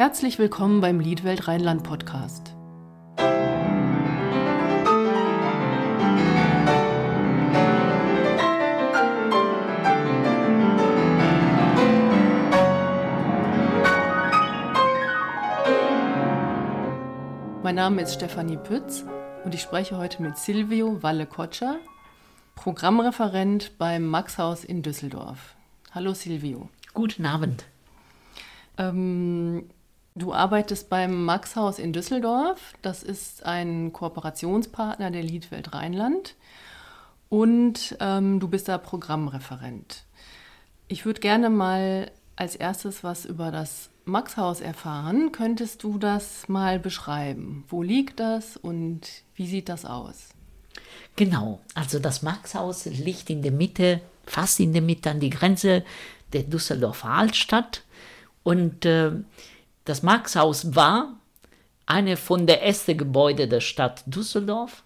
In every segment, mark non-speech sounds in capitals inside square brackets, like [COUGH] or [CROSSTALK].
Herzlich willkommen beim Liedwelt Rheinland Podcast. Mein Name ist Stefanie Pütz und ich spreche heute mit Silvio Walle-Kotscher, Programmreferent beim Maxhaus in Düsseldorf. Hallo Silvio. Guten Abend. Ähm, du arbeitest beim Maxhaus in Düsseldorf. Das ist ein Kooperationspartner der Liedwelt Rheinland. Und ähm, du bist da Programmreferent. Ich würde gerne mal als erstes was über das Maxhaus erfahren. Könntest du das mal beschreiben? Wo liegt das und wie sieht das aus? Genau, also das Maxhaus liegt in der Mitte, fast in der Mitte an die Grenze der Düsseldorfer Altstadt. Und äh, das Maxhaus war eine von der ersten Gebäude der Stadt Düsseldorf,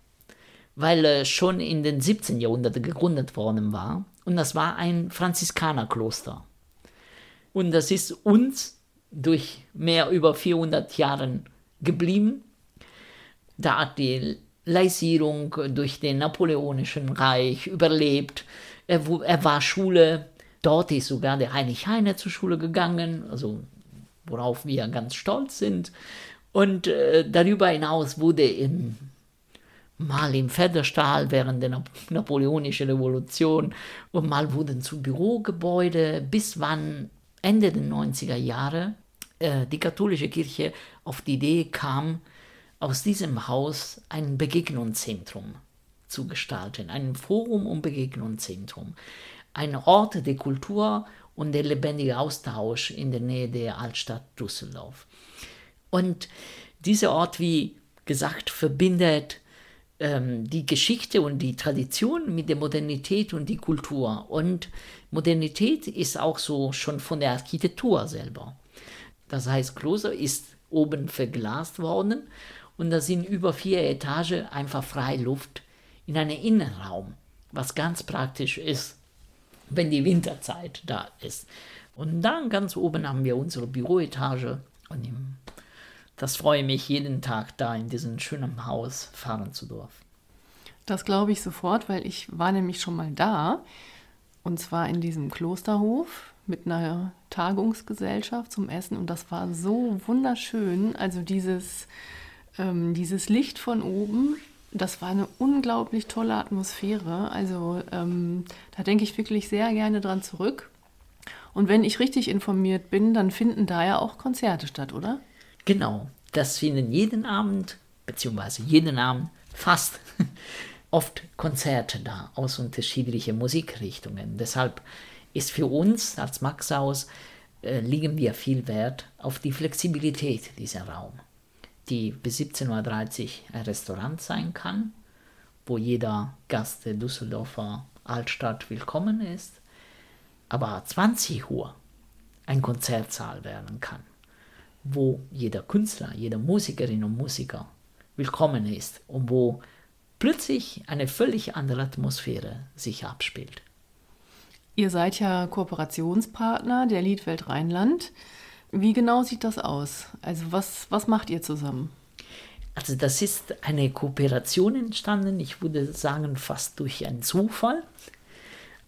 weil äh, schon in den 17. Jahrhundert gegründet worden war. Und das war ein Franziskanerkloster. Und das ist uns durch mehr über 400 Jahre geblieben. Da hat die Laisierung durch den Napoleonischen Reich überlebt. Er, er war Schule Dort ist sogar der Heinrich Heine zur Schule gegangen, also worauf wir ganz stolz sind. Und äh, darüber hinaus wurde im, mal im Federstahl während der Nap Napoleonischen Revolution und mal wurden zu Bürogebäude, bis wann Ende der 90er Jahre äh, die katholische Kirche auf die Idee kam, aus diesem Haus ein Begegnungszentrum zu gestalten, ein Forum und Begegnungszentrum ein Ort der Kultur und der lebendige Austausch in der Nähe der Altstadt Düsseldorf. Und dieser Ort, wie gesagt, verbindet ähm, die Geschichte und die Tradition mit der Modernität und die Kultur. Und Modernität ist auch so schon von der Architektur selber. Das heißt, Kloster ist oben verglast worden und da sind über vier Etagen einfach freie Luft in einem Innenraum, was ganz praktisch ist wenn die Winterzeit da ist. Und dann ganz oben haben wir unsere Büroetage und das freue mich jeden Tag da in diesem schönen Haus fahren zu dürfen. Das glaube ich sofort, weil ich war nämlich schon mal da und zwar in diesem Klosterhof mit einer Tagungsgesellschaft zum Essen und das war so wunderschön. Also dieses, ähm, dieses Licht von oben, das war eine unglaublich tolle Atmosphäre. Also ähm, da denke ich wirklich sehr gerne dran zurück. Und wenn ich richtig informiert bin, dann finden da ja auch Konzerte statt, oder? Genau, das finden jeden Abend, beziehungsweise jeden Abend fast [LAUGHS] oft Konzerte da aus unterschiedlichen Musikrichtungen. Deshalb ist für uns als Maxhaus äh, liegen wir viel Wert auf die Flexibilität dieser Raum die bis 17.30 Uhr ein Restaurant sein kann, wo jeder Gast der Düsseldorfer Altstadt willkommen ist, aber 20 Uhr ein Konzertsaal werden kann, wo jeder Künstler, jede Musikerin und Musiker willkommen ist und wo plötzlich eine völlig andere Atmosphäre sich abspielt. Ihr seid ja Kooperationspartner der Liedwelt Rheinland. Wie genau sieht das aus? Also was, was macht ihr zusammen? Also das ist eine Kooperation entstanden, ich würde sagen fast durch einen Zufall.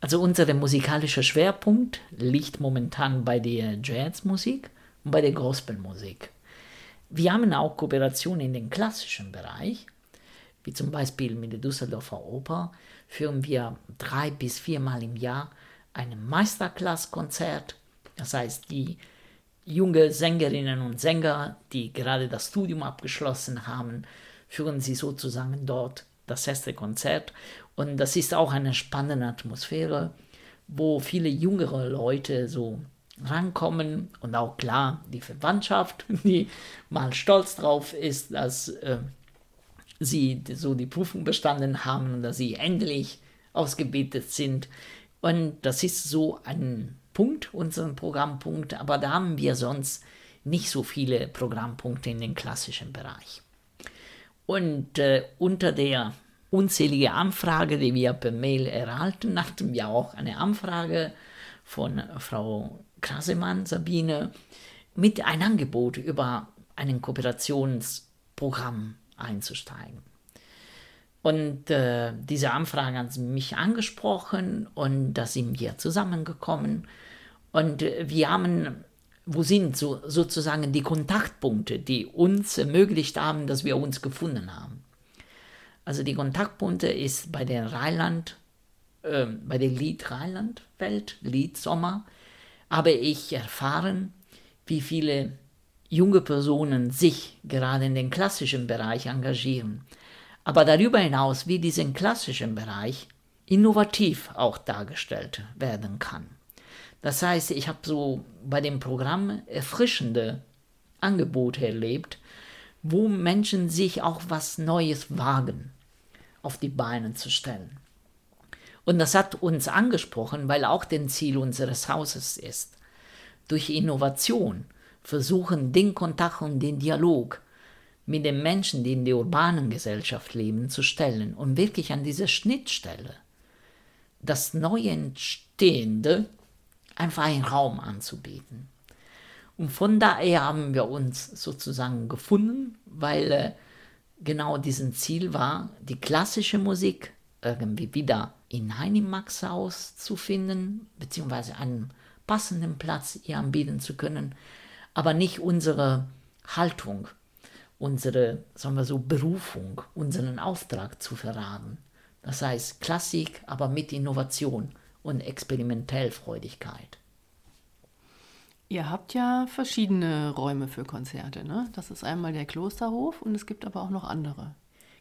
Also unser musikalischer Schwerpunkt liegt momentan bei der Jazzmusik und bei der Gospelmusik. Wir haben auch Kooperationen in den klassischen Bereich, wie zum Beispiel mit der Düsseldorfer Oper führen wir drei bis viermal im Jahr ein Meisterklasskonzert. Das heißt, die junge Sängerinnen und Sänger, die gerade das Studium abgeschlossen haben, führen sie sozusagen dort das erste Konzert. Und das ist auch eine spannende Atmosphäre, wo viele jüngere Leute so rankommen und auch klar die Verwandtschaft, [LAUGHS] die mal stolz drauf ist, dass äh, sie so die Prüfung bestanden haben und dass sie endlich ausgebetet sind. Und das ist so ein Punkt, unseren Programmpunkt, aber da haben wir sonst nicht so viele Programmpunkte in den klassischen Bereich. Und äh, unter der unzählige Anfrage, die wir per Mail erhalten, hatten wir auch eine Anfrage von Frau Krasemann, Sabine, mit ein Angebot über ein Kooperationsprogramm einzusteigen. Und äh, diese Anfrage hat mich angesprochen und da sind wir zusammengekommen. Und äh, wir haben, wo sind so, sozusagen die Kontaktpunkte, die uns ermöglicht haben, dass wir uns gefunden haben. Also die Kontaktpunkte ist bei der Rheinland, äh, bei der Lied Rheinland-Welt, Lied Sommer, habe ich erfahren, wie viele junge Personen sich gerade in den klassischen Bereich engagieren aber darüber hinaus, wie diesen klassischen Bereich innovativ auch dargestellt werden kann. Das heißt, ich habe so bei dem Programm erfrischende Angebote erlebt, wo Menschen sich auch was Neues wagen, auf die Beine zu stellen. Und das hat uns angesprochen, weil auch den Ziel unseres Hauses ist, durch Innovation versuchen, den Kontakt und den Dialog mit den Menschen, die in der urbanen Gesellschaft leben, zu stellen und wirklich an dieser Schnittstelle das neu Entstehende einfach einen Raum anzubieten. Und von daher haben wir uns sozusagen gefunden, weil äh, genau diesen Ziel war, die klassische Musik irgendwie wieder in einem Maxhaus zu finden, beziehungsweise einen passenden Platz ihr anbieten zu können, aber nicht unsere Haltung unsere, sagen wir so, Berufung, unseren Auftrag zu verraten. Das heißt Klassik, aber mit Innovation und Experimentellfreudigkeit. Ihr habt ja verschiedene Räume für Konzerte, ne? Das ist einmal der Klosterhof und es gibt aber auch noch andere.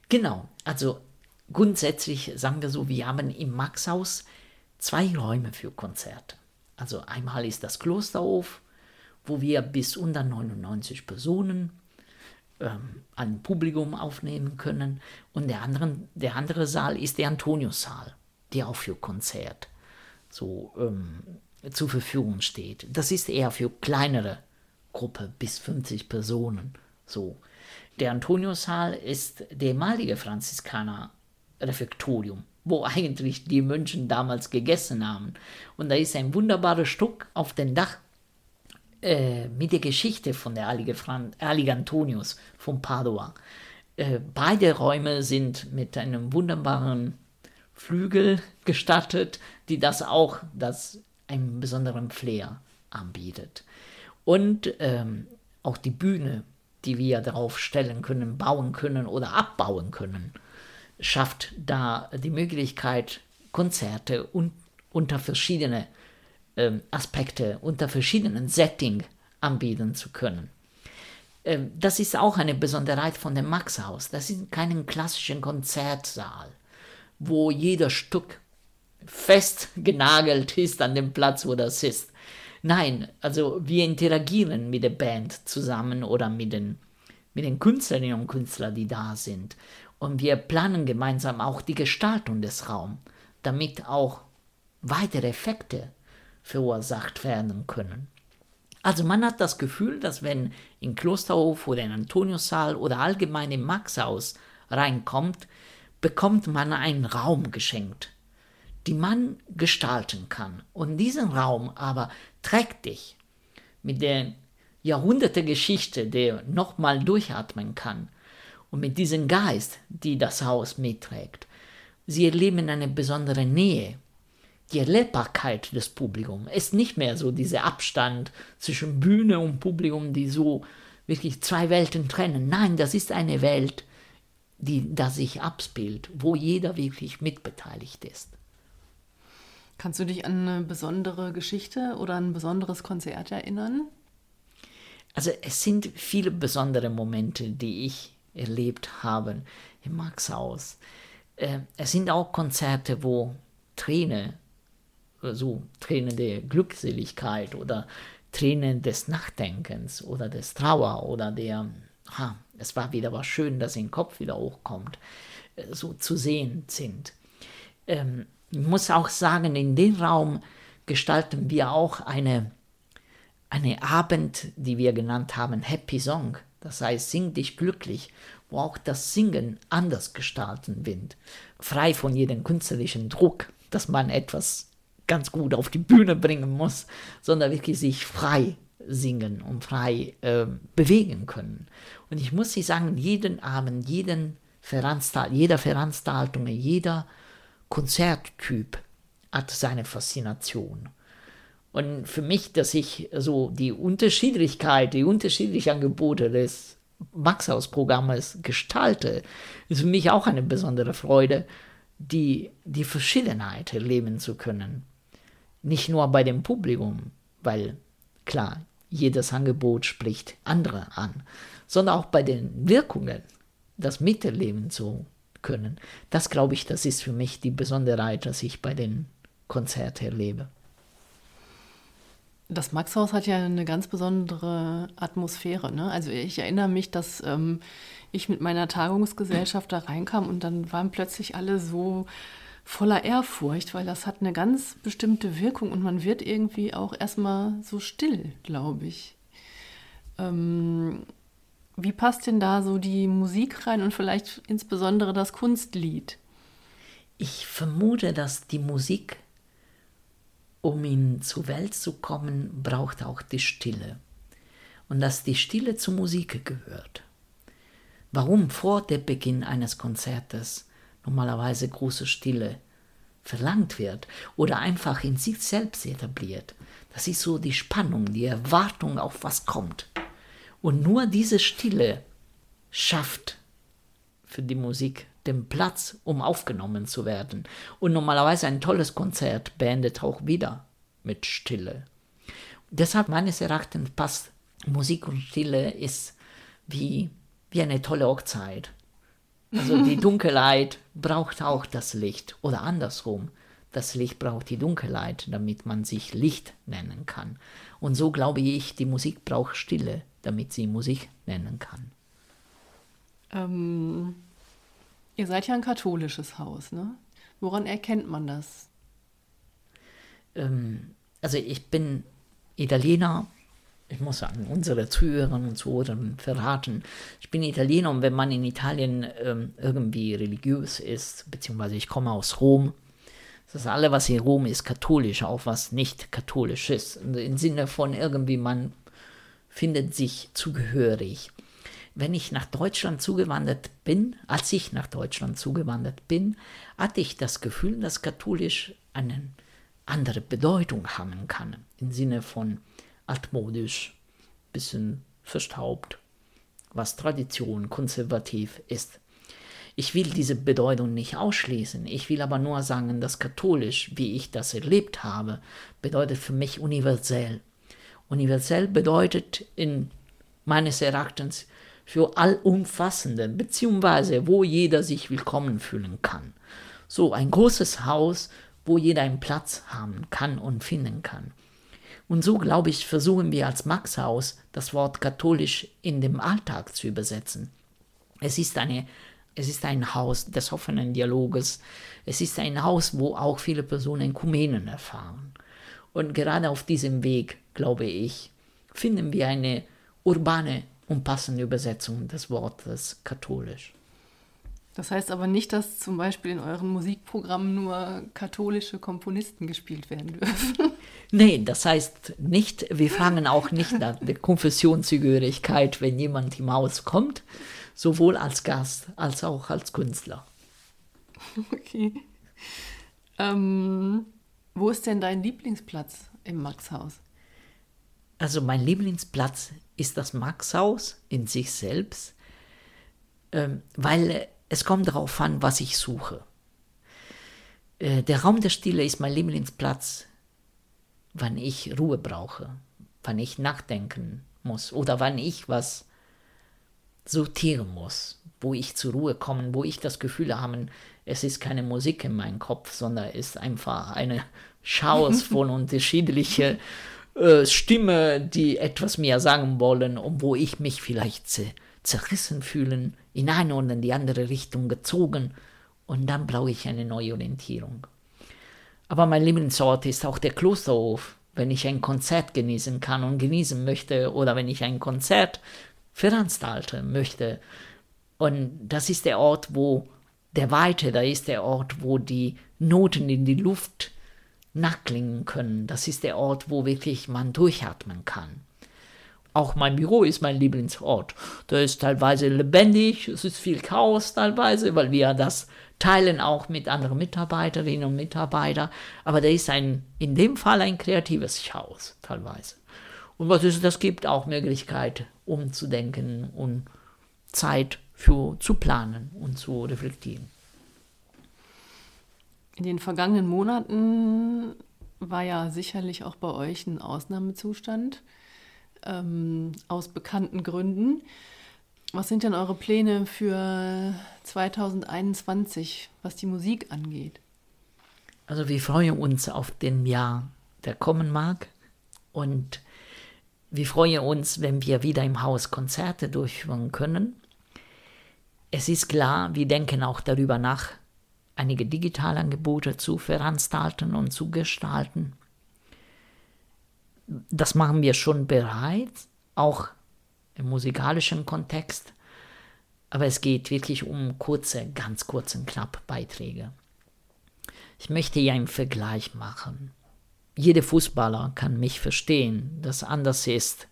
Genau, also grundsätzlich sagen wir so, wir haben im Maxhaus zwei Räume für Konzerte. Also einmal ist das Klosterhof, wo wir bis unter 99 Personen ähm, ein Publikum aufnehmen können. Und der, anderen, der andere Saal ist der Antoniussaal, der auch für Konzert so ähm, zur Verfügung steht. Das ist eher für kleinere Gruppe bis 50 Personen. So. Der Antoniussaal ist der ehemalige Franziskaner-Refektorium, wo eigentlich die Mönchen damals gegessen haben. Und da ist ein wunderbares Stück auf dem Dach äh, mit der Geschichte von der Heilige, Antonius von Padua. Äh, beide Räume sind mit einem wunderbaren Flügel gestattet, die das auch das einen besonderen Flair anbietet. Und ähm, auch die Bühne, die wir darauf stellen können, bauen können oder abbauen können, schafft da die Möglichkeit, Konzerte un unter verschiedene ähm, Aspekte unter verschiedenen Setting anbieten zu können. Ähm, das ist auch eine Besonderheit von dem Maxhaus. Das ist kein klassischen Konzertsaal, wo jeder Stück fest [LAUGHS] genagelt ist an dem Platz, wo das ist. Nein, also wir interagieren mit der Band zusammen oder mit den, mit den Künstlerinnen und Künstlern, die da sind. Und wir planen gemeinsam auch die Gestaltung des Raums, damit auch weitere Effekte verursacht werden können. Also man hat das Gefühl, dass wenn in Klosterhof oder in Antoniussaal oder allgemein im Maxhaus reinkommt, bekommt man einen Raum geschenkt, den man gestalten kann. Und diesen Raum aber trägt dich mit der Jahrhunderte-Geschichte, der nochmal durchatmen kann und mit diesem Geist, die das Haus mitträgt. Sie erleben eine besondere Nähe die Erlebbarkeit des Publikums ist nicht mehr so dieser Abstand zwischen Bühne und Publikum, die so wirklich zwei Welten trennen. Nein, das ist eine Welt, die da sich abspielt, wo jeder wirklich mitbeteiligt ist. Kannst du dich an eine besondere Geschichte oder ein besonderes Konzert erinnern? Also es sind viele besondere Momente, die ich erlebt habe im Maxhaus. Äh, es sind auch Konzerte, wo Tränen so Tränen der Glückseligkeit oder Tränen des Nachdenkens oder des Trauer oder der, ha, es war wieder was schön, dass im Kopf wieder hochkommt, äh, so zu sehen sind. Ähm, ich muss auch sagen, in dem Raum gestalten wir auch eine, eine Abend, die wir genannt haben, Happy Song. Das heißt, sing dich glücklich, wo auch das Singen anders gestalten wird, frei von jedem künstlerischen Druck, dass man etwas ganz gut auf die Bühne bringen muss, sondern wirklich sich frei singen und frei äh, bewegen können. Und ich muss Sie sagen, jeden Abend, jeden Veranstalt jeder Veranstaltung, jeder Konzerttyp hat seine Faszination. Und für mich, dass ich so die Unterschiedlichkeit, die unterschiedlichen Angebote des Maxhaus-Programmes gestalte, ist für mich auch eine besondere Freude, die, die Verschiedenheit erleben zu können. Nicht nur bei dem Publikum, weil klar, jedes Angebot spricht andere an, sondern auch bei den Wirkungen, das miterleben zu können. Das glaube ich, das ist für mich die Besonderheit, dass ich bei den Konzerten erlebe. Das Maxhaus hat ja eine ganz besondere Atmosphäre. Ne? Also ich erinnere mich, dass ähm, ich mit meiner Tagungsgesellschaft da reinkam und dann waren plötzlich alle so voller Ehrfurcht, weil das hat eine ganz bestimmte Wirkung und man wird irgendwie auch erstmal so still, glaube ich. Ähm, wie passt denn da so die Musik rein und vielleicht insbesondere das Kunstlied? Ich vermute, dass die Musik um in zur Welt zu kommen, braucht auch die Stille. Und dass die Stille zur Musik gehört. Warum vor dem Beginn eines Konzertes normalerweise große Stille verlangt wird oder einfach in sich selbst etabliert, das ist so die Spannung, die Erwartung auf was kommt. Und nur diese Stille schafft für die Musik den Platz, um aufgenommen zu werden. Und normalerweise ein tolles Konzert beendet auch wieder mit Stille. Deshalb meines Erachtens passt Musik und Stille ist wie, wie eine tolle Hochzeit. Also die Dunkelheit braucht auch das Licht oder andersrum. Das Licht braucht die Dunkelheit, damit man sich Licht nennen kann. Und so glaube ich, die Musik braucht Stille, damit sie Musik nennen kann. Ähm, Ihr seid ja ein katholisches Haus, ne? Woran erkennt man das? Ähm, also ich bin Italiener. Ich muss sagen, unsere Zuhörerinnen und Zuhörer verraten, ich bin Italiener und wenn man in Italien ähm, irgendwie religiös ist, beziehungsweise ich komme aus Rom, das ist alles, was in Rom ist, katholisch, auch was nicht katholisch ist. Im Sinne von irgendwie, man findet sich zugehörig wenn ich nach Deutschland zugewandert bin, als ich nach Deutschland zugewandert bin, hatte ich das Gefühl, dass katholisch eine andere Bedeutung haben kann. Im Sinne von altmodisch, bisschen verstaubt, was Tradition, konservativ ist. Ich will diese Bedeutung nicht ausschließen. Ich will aber nur sagen, dass katholisch, wie ich das erlebt habe, bedeutet für mich universell. Universell bedeutet in meines Erachtens für allumfassenden, beziehungsweise wo jeder sich willkommen fühlen kann. So ein großes Haus, wo jeder einen Platz haben kann und finden kann. Und so, glaube ich, versuchen wir als Maxhaus das Wort katholisch in dem Alltag zu übersetzen. Es ist, eine, es ist ein Haus des offenen Dialoges. Es ist ein Haus, wo auch viele Personen Kumenen erfahren. Und gerade auf diesem Weg, glaube ich, finden wir eine urbane und passende Übersetzung des Wortes katholisch. Das heißt aber nicht, dass zum Beispiel in euren Musikprogrammen nur katholische Komponisten gespielt werden dürfen. [LAUGHS] Nee, das heißt nicht, wir fangen auch nicht an der Konfessionszugehörigkeit, wenn jemand im Haus kommt, sowohl als Gast als auch als Künstler. Okay. Ähm, wo ist denn dein Lieblingsplatz im Maxhaus? Also mein Lieblingsplatz ist das Maxhaus in sich selbst, ähm, weil es kommt darauf an, was ich suche. Äh, der Raum der Stille ist mein Lieblingsplatz, wann ich Ruhe brauche, wann ich nachdenken muss oder wann ich was sortieren muss, wo ich zur Ruhe komme, wo ich das Gefühl habe, es ist keine Musik in meinem Kopf, sondern es ist einfach eine Chaos [LAUGHS] von unterschiedlichen äh, Stimme, die etwas mehr sagen wollen und wo ich mich vielleicht zerrissen fühlen, in eine oder in die andere Richtung gezogen und dann brauche ich eine neue Orientierung. Aber mein Lieblingsort ist auch der Klosterhof, wenn ich ein Konzert genießen kann und genießen möchte oder wenn ich ein Konzert veranstalten möchte. Und das ist der Ort, wo der Weite, da ist der Ort, wo die Noten in die Luft nachklingen können. Das ist der Ort, wo wirklich man durchatmen kann. Auch mein Büro ist mein Lieblingsort. Da ist teilweise lebendig, es ist viel Chaos teilweise, weil wir das teilen auch mit anderen Mitarbeiterinnen und Mitarbeitern. Aber da ist ein, in dem Fall ein kreatives Chaos teilweise. Und was ist, das gibt auch Möglichkeit, umzudenken und Zeit für, zu planen und zu reflektieren. In den vergangenen Monaten war ja sicherlich auch bei euch ein Ausnahmezustand ähm, aus bekannten Gründen. Was sind denn eure Pläne für 2021, was die Musik angeht? Also wir freuen uns auf den Jahr, der kommen mag. Und wir freuen uns, wenn wir wieder im Haus Konzerte durchführen können. Es ist klar, wir denken auch darüber nach, einige Digitalangebote zu veranstalten und zu gestalten. Das machen wir schon bereits, auch im musikalischen Kontext. Aber es geht wirklich um kurze, ganz kurze, knapp Beiträge. Ich möchte hier einen Vergleich machen. Jeder Fußballer kann mich verstehen, dass anders ist,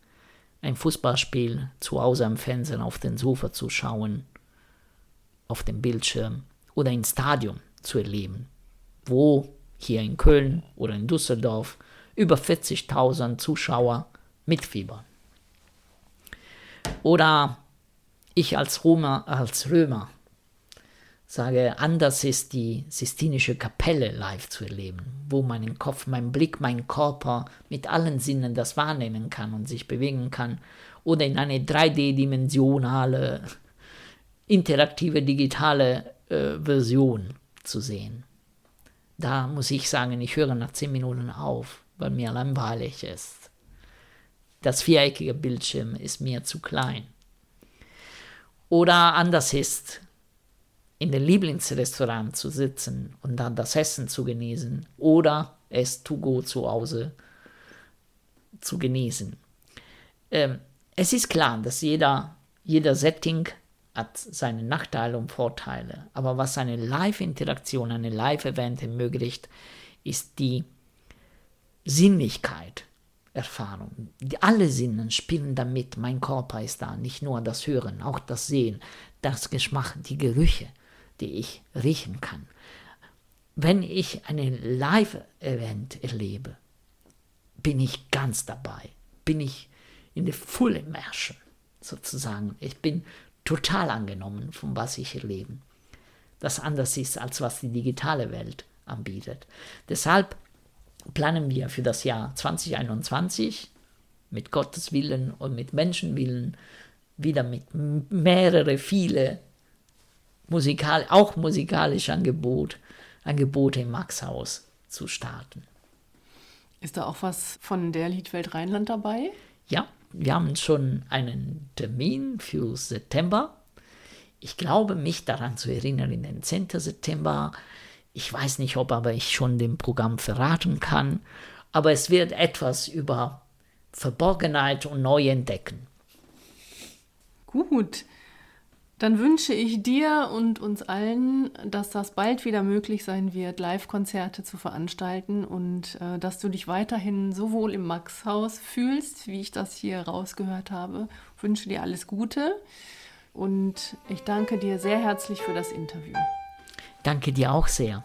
ein Fußballspiel zu Hause am Fernsehen auf den Sofa zu schauen, auf dem Bildschirm oder ins Stadion zu erleben, wo hier in Köln oder in Düsseldorf über 40.000 Zuschauer mitfiebern. Oder ich als Römer, als Römer sage, anders ist die Sistinische Kapelle live zu erleben, wo mein Kopf, mein Blick, mein Körper mit allen Sinnen das wahrnehmen kann und sich bewegen kann. Oder in eine 3D-dimensionale, interaktive, digitale äh, Version zu sehen. Da muss ich sagen, ich höre nach 10 Minuten auf, weil mir langweilig ist. Das viereckige Bildschirm ist mir zu klein. Oder anders ist, in dem Lieblingsrestaurant zu sitzen und dann das Essen zu genießen oder es to go zu Hause zu genießen. Ähm, es ist klar, dass jeder, jeder Setting hat seine Nachteile und Vorteile. Aber was eine Live-Interaktion, eine Live-Event ermöglicht, ist die Sinnlichkeit. Erfahrung. Alle Sinnen spielen damit. Mein Körper ist da, nicht nur das Hören, auch das Sehen, das Geschmack, die Gerüche, die ich riechen kann. Wenn ich einen Live-Event erlebe, bin ich ganz dabei, bin ich in der Full Immersion sozusagen. Ich bin total angenommen, von was ich erlebe. Das anders ist, als was die digitale Welt anbietet. Deshalb planen wir für das Jahr 2021 mit Gottes Willen und mit Menschenwillen wieder mit mehrere, viele musikal, auch musikalische Angebot, Angebote im Maxhaus zu starten. Ist da auch was von der Liedwelt Rheinland dabei? Ja, wir haben schon einen Termin für September. Ich glaube, mich daran zu erinnern, in den 10. September. Ich weiß nicht, ob aber ich schon dem Programm verraten kann. Aber es wird etwas über Verborgenheit und Neuentdecken. Gut. Dann wünsche ich dir und uns allen, dass das bald wieder möglich sein wird, Live-Konzerte zu veranstalten und äh, dass du dich weiterhin sowohl im Max-Haus fühlst, wie ich das hier rausgehört habe. Ich wünsche dir alles Gute und ich danke dir sehr herzlich für das Interview. Danke dir auch sehr.